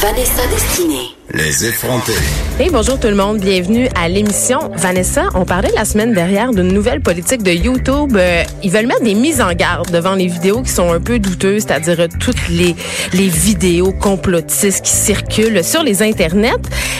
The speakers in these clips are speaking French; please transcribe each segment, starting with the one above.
Vanessa Destinée. Les effrontés. Hey, bonjour tout le monde, bienvenue à l'émission. Vanessa, on parlait la semaine dernière d'une nouvelle politique de YouTube. Euh, ils veulent mettre des mises en garde devant les vidéos qui sont un peu douteuses, c'est-à-dire toutes les, les vidéos complotistes qui circulent sur les internets.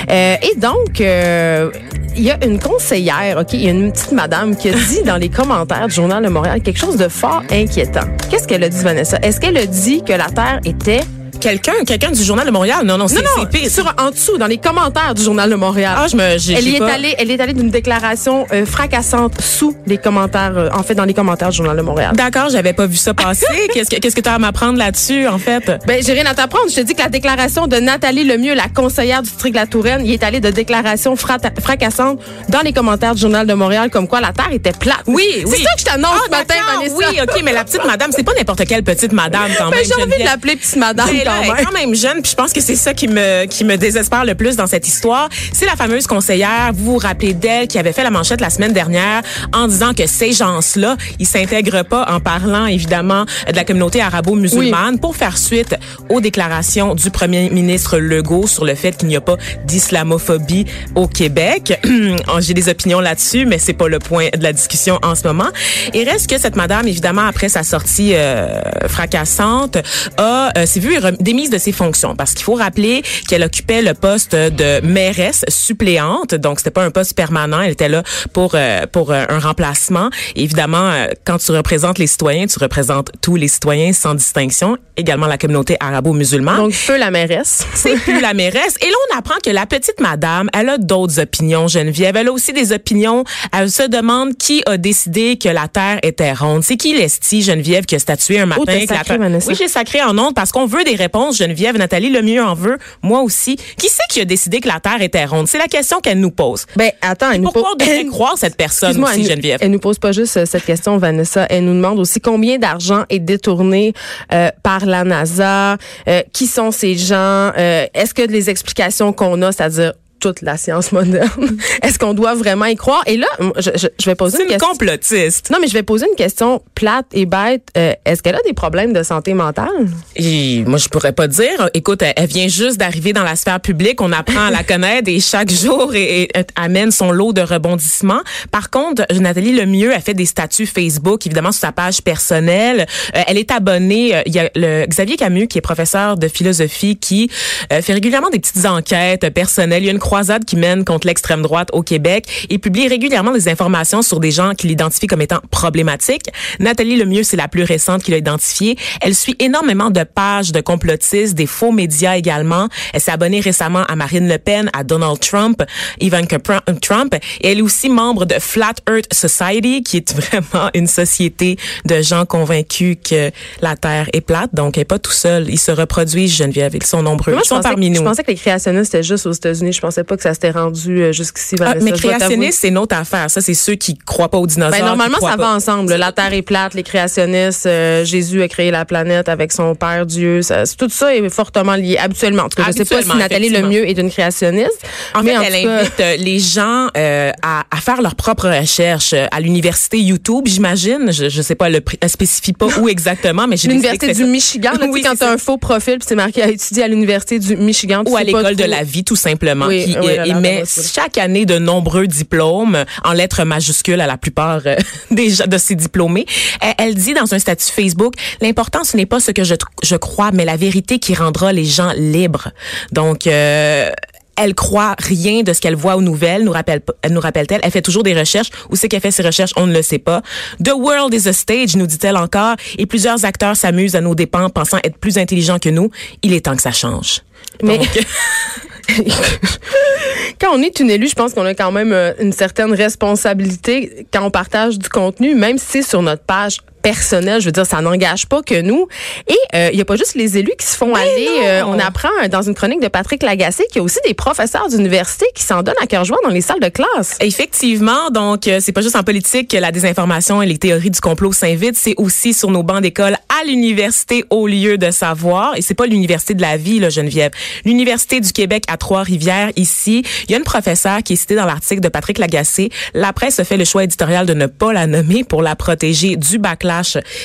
Euh, et donc, euh, il y a une conseillère, OK, il y a une petite madame qui a dit dans les commentaires du Journal de Montréal quelque chose de fort inquiétant. Qu'est-ce qu'elle a dit, Vanessa? Est-ce qu'elle a dit que la Terre était Quelqu'un, quelqu'un du Journal de Montréal. Non, non, c'est non, non, c'est pire. sur, en dessous, dans les commentaires du Journal de Montréal. Ah, je me, j'ai, Elle y est allée, elle est allée d'une déclaration euh, fracassante sous les commentaires, euh, en fait, dans les commentaires du Journal de Montréal. D'accord, j'avais pas vu ça passer. qu'est-ce que, qu'est-ce que tu as à m'apprendre là-dessus, en fait? Ben, j'ai rien à t'apprendre. Je te dis que la déclaration de Nathalie Lemieux, la conseillère du district de la Touraine, il est allé de déclarations frata- fracassantes dans les commentaires du Journal de Montréal, comme quoi la Terre était plate. Oui, C'est oui. ça que je t'annonce Ah, ce matin, d'accord, Vanessa. Oui, OK, mais la petite madame, c'est pas n'importe quelle petite madame, quand Ben, même. j'ai envie de l'appeler petite madame, là, quand même. quand même jeune, puis je pense que c'est ça qui me qui me désespère le plus dans cette histoire. C'est la fameuse conseillère, vous vous rappelez d'elle, qui avait fait la manchette la semaine dernière en disant que ces gens-là, ils s'intègrent pas en parlant évidemment de la communauté arabo-musulmane pour faire suite aux déclarations du premier ministre Legault sur le fait qu'il n'y a pas d'islamophobie au Québec. J'ai des opinions là-dessus, mais c'est pas le point de la discussion en ce moment. Et reste que cette madame, évidemment, après sa sortie euh, fracassante, a euh, s'est vue démise de ses fonctions parce qu'il faut rappeler qu'elle occupait le poste de mairesse suppléante, donc c'était pas un poste permanent, elle était là pour euh, pour euh, un remplacement. Et évidemment, euh, quand tu représentes les citoyens, tu représentes tous les citoyens sans distinction, également la communauté arabo-musulmane. Donc, feu la mairesse. C'est plus la mairesse. Et là, on apprend que la petite madame, elle a d'autres opinions, Geneviève. Elle a aussi des opinions. Elle se demande qui a décidé que la Terre était ronde. C'est qui l'esti, Geneviève, qui a statué un matin t'as que la sacré, Terre... Vanessa. Oui, j'ai sacré en ondes parce qu'on veut des réponses, Geneviève. Nathalie Lemieux en veut. Moi aussi. Qui c'est qui a décidé que la Terre était ronde? C'est la question qu'elle nous pose. Ben, attends, elle nous Pourquoi on pose- devrait croire cette personne aussi, elle, nous- Geneviève? elle nous pose pas juste euh, cette question, Vanessa. Elle nous demande aussi combien d'argent est détourné euh, par la NASA, euh, qui sont ces gens, euh, est-ce que les explications qu'on a, c'est-à-dire toute la science moderne, est-ce qu'on doit vraiment y croire? Et là, je, je- je vais poser une une question. complotiste. Non, mais je vais poser une question plate et bête. Euh, est-ce qu'elle a des problèmes de santé mentale? Et moi, je pourrais pas dire. Écoute, elle, elle vient juste d'arriver dans la sphère publique. On apprend à la connaître et chaque jour et, amène son lot de rebondissements. Par contre, Nathalie Lemieux a fait des statuts Facebook, évidemment, sur sa page personnelle. Euh, elle est abonnée. euh, Il y a le Xavier Camus, qui est professeur de philosophie, qui euh, fait régulièrement des petites enquêtes personnelles. Il y a une croisade qui mène contre l'extrême droite au Québec et publie régulièrement des informations sur des gens qu'il identifie comme étant problématiques. Nathalie Lemieux, c'est la plus récente qu'il a identifiée. Elle suit énormément de pages de complotistes, des faux médias également. Elle s'est abonnée récemment à Marine Le Pen, à Donald Trump, Ivanka Pr- Trump. Et elle est aussi membre de Flat Earth Society, qui est vraiment une société de gens convaincus que la Terre est plate. Donc, elle n'est pas tout seul. Ils se reproduisent, Geneviève. Ils sont nombreux. Moi, Ils sont parmi que, nous. je pensais que les créationnistes étaient juste aux États-Unis. Je pensais pas que ça s'était rendu euh, jusqu'ici, Ah, mais créationniste, c'est une autre affaire. Ça, c'est ceux qui croient pas aux dinosaures. Ben, normalement, ça pas. va ensemble. La Terre est plate, les créationnistes, euh, Jésus a créé la planète avec son Père Dieu. Ça, tout ça est fortement lié, habituellement. En tout cas, je sais pas si Nathalie. Lemieux est une créationniste. En mais fait, en elle cas- invite euh, les gens euh, à, à faire leurs propres recherches à l'université YouTube, j'imagine. Je, je sais pas, elle, elle spécifie pas où exactement, mais j'ai L'université du. Michigan, là, Oui, quand tu as un faux profil, puis c'est marqué à étudier à l'université du Michigan. ou à l'école de la vie, tout simplement, Oui, qui oui, émet chaque année de nombreux diplômes en lettres majuscules à la plupart euh, des de ces diplômés. Elle, elle dit dans un statut Facebook, l'important ce n'est pas ce que je, je crois, mais la vérité qui rendra les gens libres. Donc euh, elle croit rien de ce qu'elle voit aux nouvelles, nous rappelle, elle nous rappelle-t-elle. Elle fait toujours des recherches. Où c'est qu'elle fait ses recherches? On ne le sait pas. The world is a stage, nous dit-elle encore. Et plusieurs acteurs s'amusent à nos dépens, pensant être plus intelligents que nous. Il est temps que ça change. Mais- Donc, Quand on est une élue, je pense qu'on a quand même euh, une certaine responsabilité quand on partage du contenu, même si c'est sur notre page personnel. Je veux dire, ça n'engage pas que nous. Et euh, il y a pas juste les élus qui se font aller. Euh, on apprend dans une chronique de Patrick Lagacé qu'il y a aussi des professeurs d'université qui s'en donnent à cœur joie dans les salles de classe. Effectivement, donc euh, c'est pas juste en politique que la désinformation et les théories du complot s'invitent, c'est aussi sur nos bancs d'école à l'université au lieu de savoir. Et c'est pas l'université de la vie, là, Geneviève. L'université du Québec à Trois-Rivières ici, il y a une professeure qui est citée dans l'article de Patrick Lagacé. La presse a fait le choix éditorial de ne pas la nommer pour la protéger du backlash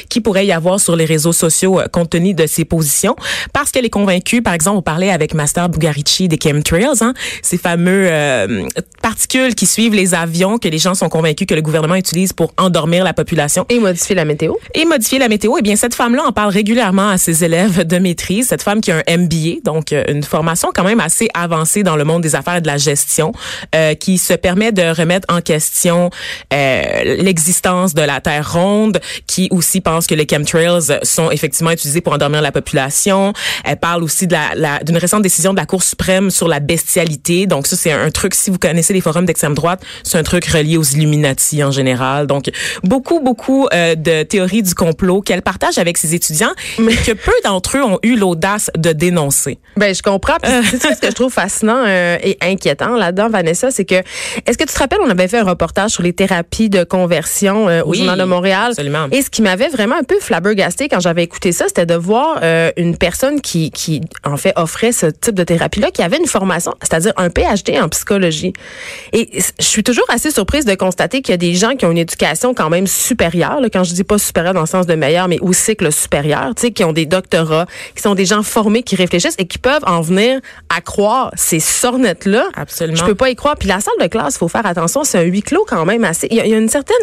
qui pourrait y avoir sur les réseaux sociaux euh, compte tenu de ses positions. Parce qu'elle est convaincue, par exemple, on parlait avec Master Bugarici des chemtrails, hein, ces fameux euh, particules qui suivent les avions que les gens sont convaincus que le gouvernement utilise pour endormir la population. Et modifier la météo. Et modifier la météo. Eh bien, cette femme-là en parle régulièrement à ses élèves de maîtrise. Cette femme qui a un MBA, donc euh, une formation quand même assez avancée dans le monde des affaires et de la gestion, euh, qui se permet de remettre en question euh, l'existence de la Terre ronde, qui aussi pense que les chemtrails sont effectivement utilisés pour endormir la population. Elle parle aussi de la, la d'une récente décision de la Cour suprême sur la bestialité. Donc ça, c'est un truc, si vous connaissez les forums d'extrême droite, c'est un truc relié aux Illuminati en général. Donc beaucoup, beaucoup euh, de théories du complot qu'elle partage avec ses étudiants, mais que peu d'entre eux ont eu l'audace de dénoncer. Ben je comprends. C'est ce que je trouve fascinant euh, et inquiétant là-dedans, Vanessa, c'est que est-ce que tu te rappelles, on avait fait un reportage sur les thérapies de conversion euh, au Oui, Journal de Montréal? absolument. Et ce qui m'avait vraiment un peu flabbergasté quand j'avais écouté ça, c'était de voir euh, une personne qui, qui en fait offrait ce type de thérapie-là, qui avait une formation, c'est-à-dire un PhD en psychologie. Et je suis toujours assez surprise de constater qu'il y a des gens qui ont une éducation quand même supérieure. là. quand je dis pas supérieure dans le sens de meilleur, mais au cycle supérieur, tu sais, qui ont des doctorats, qui sont des gens formés, qui réfléchissent et qui peuvent en venir à croire ces sornettes-là. Absolument. Je peux pas y croire. Puis la salle de classe, faut faire attention, c'est un huis clos quand même assez. Il y, y a une certaine.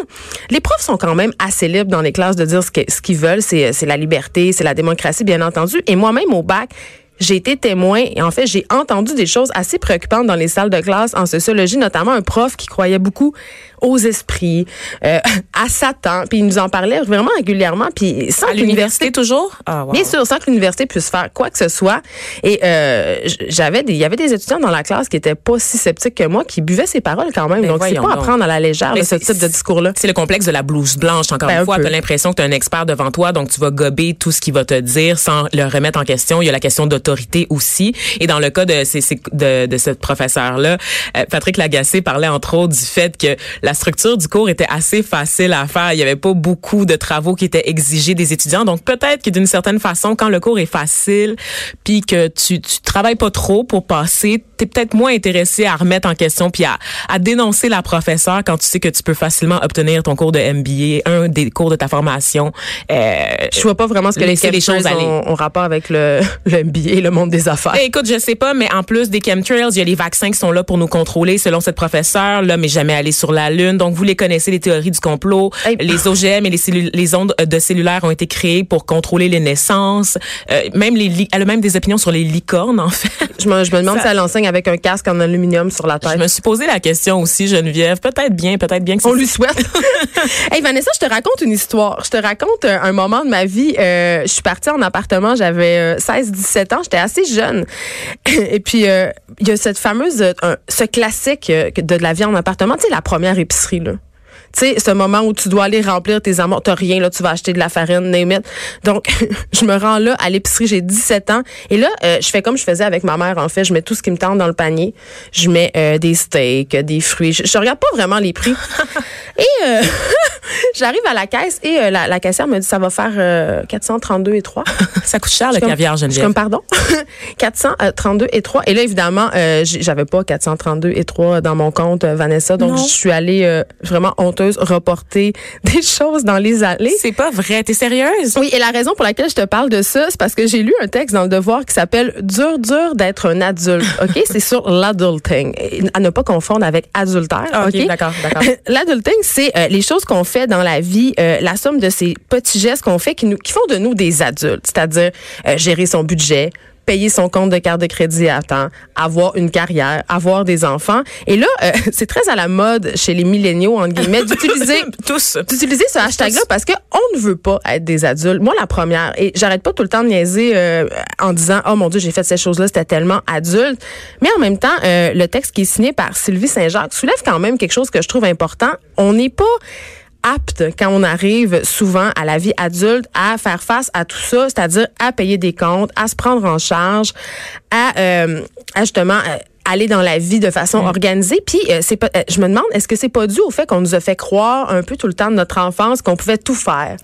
Les profs sont quand même assez libres dans les classes de dire ce qu'ils veulent. C'est c'est la liberté, c'est la démocratie, bien entendu. Et moi-même au bac. J'ai été témoin et en fait, j'ai entendu des choses assez préoccupantes dans les salles de classe en sociologie, notamment un prof qui croyait beaucoup aux esprits, euh, à Satan, puis il nous en parlait vraiment régulièrement, puis sans À l'université toujours? Ah, wow. Bien sûr, sans que l'université puisse faire quoi que ce soit. Et euh, j'avais des, il y avait des étudiants dans la classe qui étaient pas si sceptiques que moi, qui buvaient ces paroles quand même. Ben donc c'est pas à prendre à la légère Mais là, ce type de discours-là. C'est le complexe de la blouse blanche. Encore Ben, un une fois, peu. tu as l'impression que tu es un expert devant toi, donc tu vas gober tout ce qu'il va te dire sans le remettre en question. Il y a la question d'autorité aussi. Et dans le cas de, ces- de, de cette professeure-là, euh, Patrick Lagacé parlait entre autres du fait que la structure du cours était assez facile à faire. Il y avait pas beaucoup de travaux qui étaient exigés des étudiants. Donc peut-être que d'une certaine façon, quand le cours est facile, puis que tu, tu travailles pas trop pour passer, tu es peut-être moins intéressé à remettre en question puis à, à dénoncer la professeure quand tu sais que tu peux facilement obtenir ton cours de MBA, un des cours de ta formation. Euh, Je vois pas vraiment ce que les, les choses ont, ont rapport avec le, le MBA le monde des affaires. Eh, écoute, je sais pas, mais en plus des chemtrails, il y a les vaccins qui sont là pour nous contrôler, selon cette professeure. L'homme est jamais allé sur la Lune. Donc, vous les connaissez, les théories du complot. Hey. Les OGM et les, ondes de cellulaires ont été créées pour contrôler les naissances. Euh, même les elle a même des opinions sur les licornes, en fait. je, me, je me demande Ça- si elle enseigne avec un casque en aluminium sur la tête. Je me suis posé la question aussi, Geneviève. Peut-être bien, peut-être bien que On lui souhaite. hey Vanessa, je te raconte une histoire. Je te raconte euh, un moment de ma vie. Euh, je suis partie en appartement, j'avais 16-17 ans, j'étais assez jeune. Et puis euh, il y a cette fameuse, euh, ce classique euh, de la vie en appartement, tu sais la première épicerie là. Tu sais, ce moment où tu dois aller remplir tes amours, t'as rien, là, tu vas acheter de la farine, name it. Donc, je me rends là à l'épicerie, j'ai 17 ans. Et là, euh, je fais comme je faisais avec ma mère, en fait. Je mets tout ce qui me tente dans le panier. Je mets euh, des steaks, des fruits. Je, je regarde pas vraiment les prix. et euh, j'arrive à la caisse et euh, la, la caissière me dit, ça va faire euh, 432 et 3. Ça coûte cher, le comme- caviar, Je suis Geneviève. comme, pardon? 432 et 3. Et là, évidemment, euh, j'avais pas 432 et 3 dans mon compte, euh, Vanessa. Donc, je suis allée euh, vraiment honteuse reporter des choses dans les allées. C'est pas vrai. T'es sérieuse? Oui, et la raison pour laquelle je te parle de ça, c'est parce que j'ai lu un texte dans le Devoir qui s'appelle Dur, dur d'être un adulte. OK? c'est sur l'adulting. À ne pas confondre avec adultère. Ah, OK, d'accord, d'accord. L'adulting, c'est euh, les choses qu'on fait dans la vie, euh, la somme de ces petits gestes qu'on fait qui, nous, qui font de nous des adultes. C'est-à-dire euh, gérer son budget, payer son compte de carte de crédit à temps, avoir une carrière, avoir des enfants. Et là, euh, c'est très à la mode chez les milléniaux, entre guillemets, d'utiliser Tous. d'utiliser ce hashtag-là parce que on ne veut pas être des adultes. Moi, la première, et j'arrête pas tout le temps de niaiser euh, en disant oh mon dieu j'ai fait ces choses-là, c'était tellement adulte. Mais en même temps, euh, le texte qui est signé par Sylvie Saint-Jacques soulève quand même quelque chose que je trouve important. On n'est pas apte quand on arrive souvent à la vie adulte à faire face à tout ça, c'est-à-dire à payer des comptes, à se prendre en charge, à, euh, à justement euh, aller dans la vie de façon organisée. Puis euh, c'est pas, euh, je me demande, est-ce que c'est pas dû au fait qu'on nous a fait croire un peu tout le temps de notre enfance qu'on pouvait tout faire,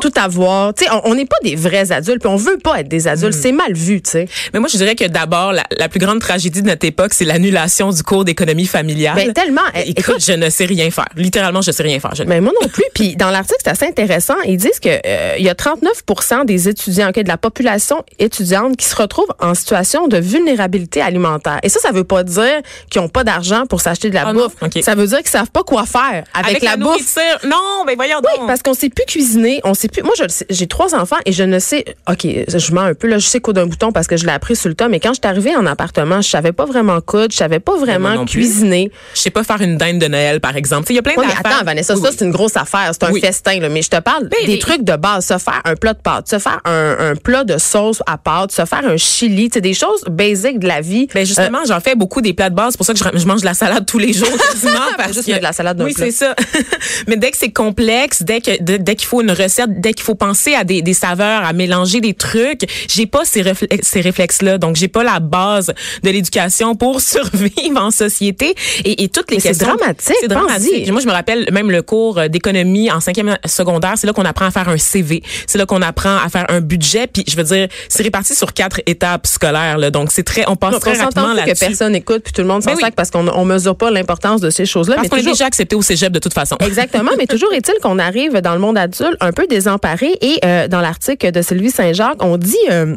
tout avoir? Tu sais, on n'est pas des vrais adultes, puis on veut pas être des adultes. C'est mal vu, tu sais. Mais moi, je dirais que d'abord, la, la plus grande tragédie de notre époque, c'est l'annulation du cours d'économie familiale. Ben tellement. euh, Écoute, je ne sais rien faire. Littéralement, je sais rien faire. Je ne- Mais moi non plus. Puis dans l'article, c'est assez intéressant. Ils disent que euh, il y a 39 des étudiants, ok, de la population étudiante qui se retrouvent en situation de vulnérabilité alimentaire. Et ça, ça veut pas dire qu'ils ont pas d'argent pour s'acheter de la Ah bouffe. Ça veut dire qu'ils savent pas quoi faire avec, la, bouffe. Non, mais voyons Oui, donc. parce qu'on sait plus cuisiner, on sait plus. Moi, j'ai trois enfants et je ne sais. Ok, je mens un peu là. Je sais coudre un bouton parce que je l'ai appris sur le tas. Mais quand je suis arrivée en appartement, je savais pas vraiment coudre, je savais pas vraiment cuisiner. Je sais pas faire une dinde de Noël, par exemple. Il y a plein Oui, mais d'affaires. attends, Vanessa, Oui, ça, oui. c'est une grosse affaire. C'est un Oui. festin, là. Mais je te parle Mais- des mais- trucs de base. Se faire un plat de pâtes, se faire un, un plat de sauce à pâtes, se faire un chili. Sais, des choses basiques de la vie. Ben justement, j'en fais beaucoup des plats de base. C'est pour ça que je, je mange de la salade tous les jours quasiment. parce juste que- de la salade dans Oui, c'est ça. Mais dès que c'est complexe, dès que dès, qu'il faut une recette, dès qu'il faut penser à des, des saveurs, à mélanger des trucs, j'ai pas ces, réflexes, ces réflexes-là. Donc j'ai pas la base de l'éducation pour survivre en société. Et, et toutes les Mais c'est questions. dramatique, C'est dramatique. Moi, je me rappelle même le cours d'économie en cinquième secondaire. C'est là qu'on apprend à faire un CV. C'est là qu'on apprend à faire un budget. Puis je veux dire, c'est réparti sur quatre étapes scolaires. Là. Donc c'est très, on passe très rapidement plus écoute puis tout le monde s'en Ben oui. sac parce qu'on on mesure pas l'importance de ces choses-là. Parce qu'on est déjà accepté au cégep de toute façon. Exactement, mais toujours est-il qu'on arrive dans le monde adulte un peu désemparé et euh, dans l'article de Sylvie Saint-Jacques, on dit euh,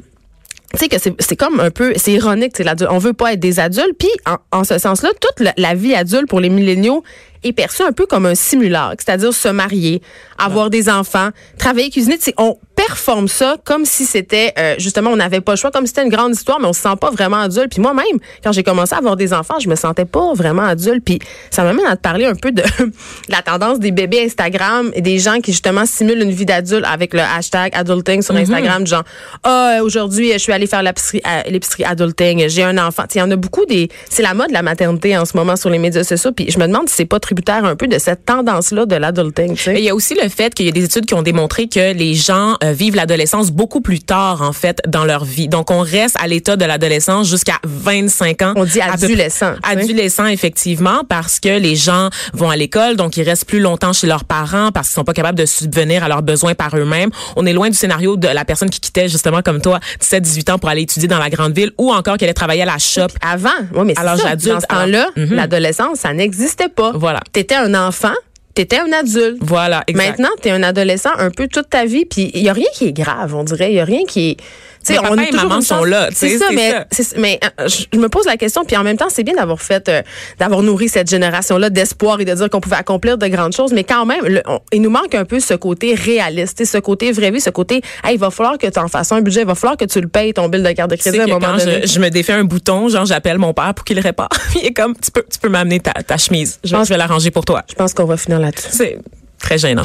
tu sais que c'est comme un peu c'est ironique, c'est l'adulte. On veut pas être des adultes, puis en, en ce sens-là, toute la, la vie adulte pour les milléniaux est perçue un peu comme un simulacre, c'est-à-dire se marier, avoir des enfants, travailler, cuisiner. On performe ça comme si c'était euh, justement on n'avait pas le choix, comme si c'était une grande histoire, mais on se sent pas vraiment adulte. Puis moi-même, quand j'ai commencé à avoir des enfants, je me sentais pas vraiment adulte. Puis ça m'amène à te parler un peu de la tendance des bébés Instagram et des gens qui justement simulent une vie d'adulte avec le hashtag adulting sur Instagram, du genre ah aujourd'hui je suis allée faire l'épicerie l'épicerie adulting, j'ai un enfant. Il y en a beaucoup des c'est la mode de la maternité en ce moment sur les médias sociaux. Puis je me demande si c'est pas tributaire un peu de cette tendance là de l'adulting. Il y a aussi le fait qu'il y a des études qui ont démontré que les gens euh, vivent l'adolescence beaucoup plus tard, en fait, dans leur vie. Donc, on reste à l'état de l'adolescence jusqu'à 25 ans. On dit peu adolescent. Adolescent, effectivement, parce que les gens vont à l'école, donc ils restent plus longtemps chez leurs parents parce qu'ils sont pas capables de subvenir à leurs besoins par eux-mêmes. On est loin du scénario de la personne qui quittait, justement, comme toi, 17-18 ans pour aller étudier dans la grande ville ou encore qui allait travailler à la shop. Avant, oui, mais l'âge ça. Dans ce temps-là, alors, mhm. l'adolescence, ça n'existait pas. Voilà. T'étais un enfant, t'étais un adulte. Voilà, exact. Maintenant, t'es un adolescent un peu toute ta vie, puis il y a rien qui est grave, on dirait. Il y a rien qui est. Tu sais, Mais papa et toujours maman sont là, C'est ça, mais ça. c'est- mais euh, je me pose la question, puis en même temps, c'est bien d'avoir fait, euh, d'avoir nourri cette génération-là d'espoir et de dire qu'on pouvait accomplir de grandes choses, mais quand même, le- on- il nous manque un peu ce côté réaliste, ce côté vraie vie, ce côté, hey, il va falloir que tu en fasses un budget, il va falloir que tu le payes ton bill de carte de crédit à un que moment donné. je, je me défais un bouton, genre j'appelle mon père pour qu'il le répare. Il est comme tu peux tu peux m'amener ta, ta chemise. Je, pense- je vais l'arranger pour toi. Je pense qu'on va finir là-dessus. C'est très gênant.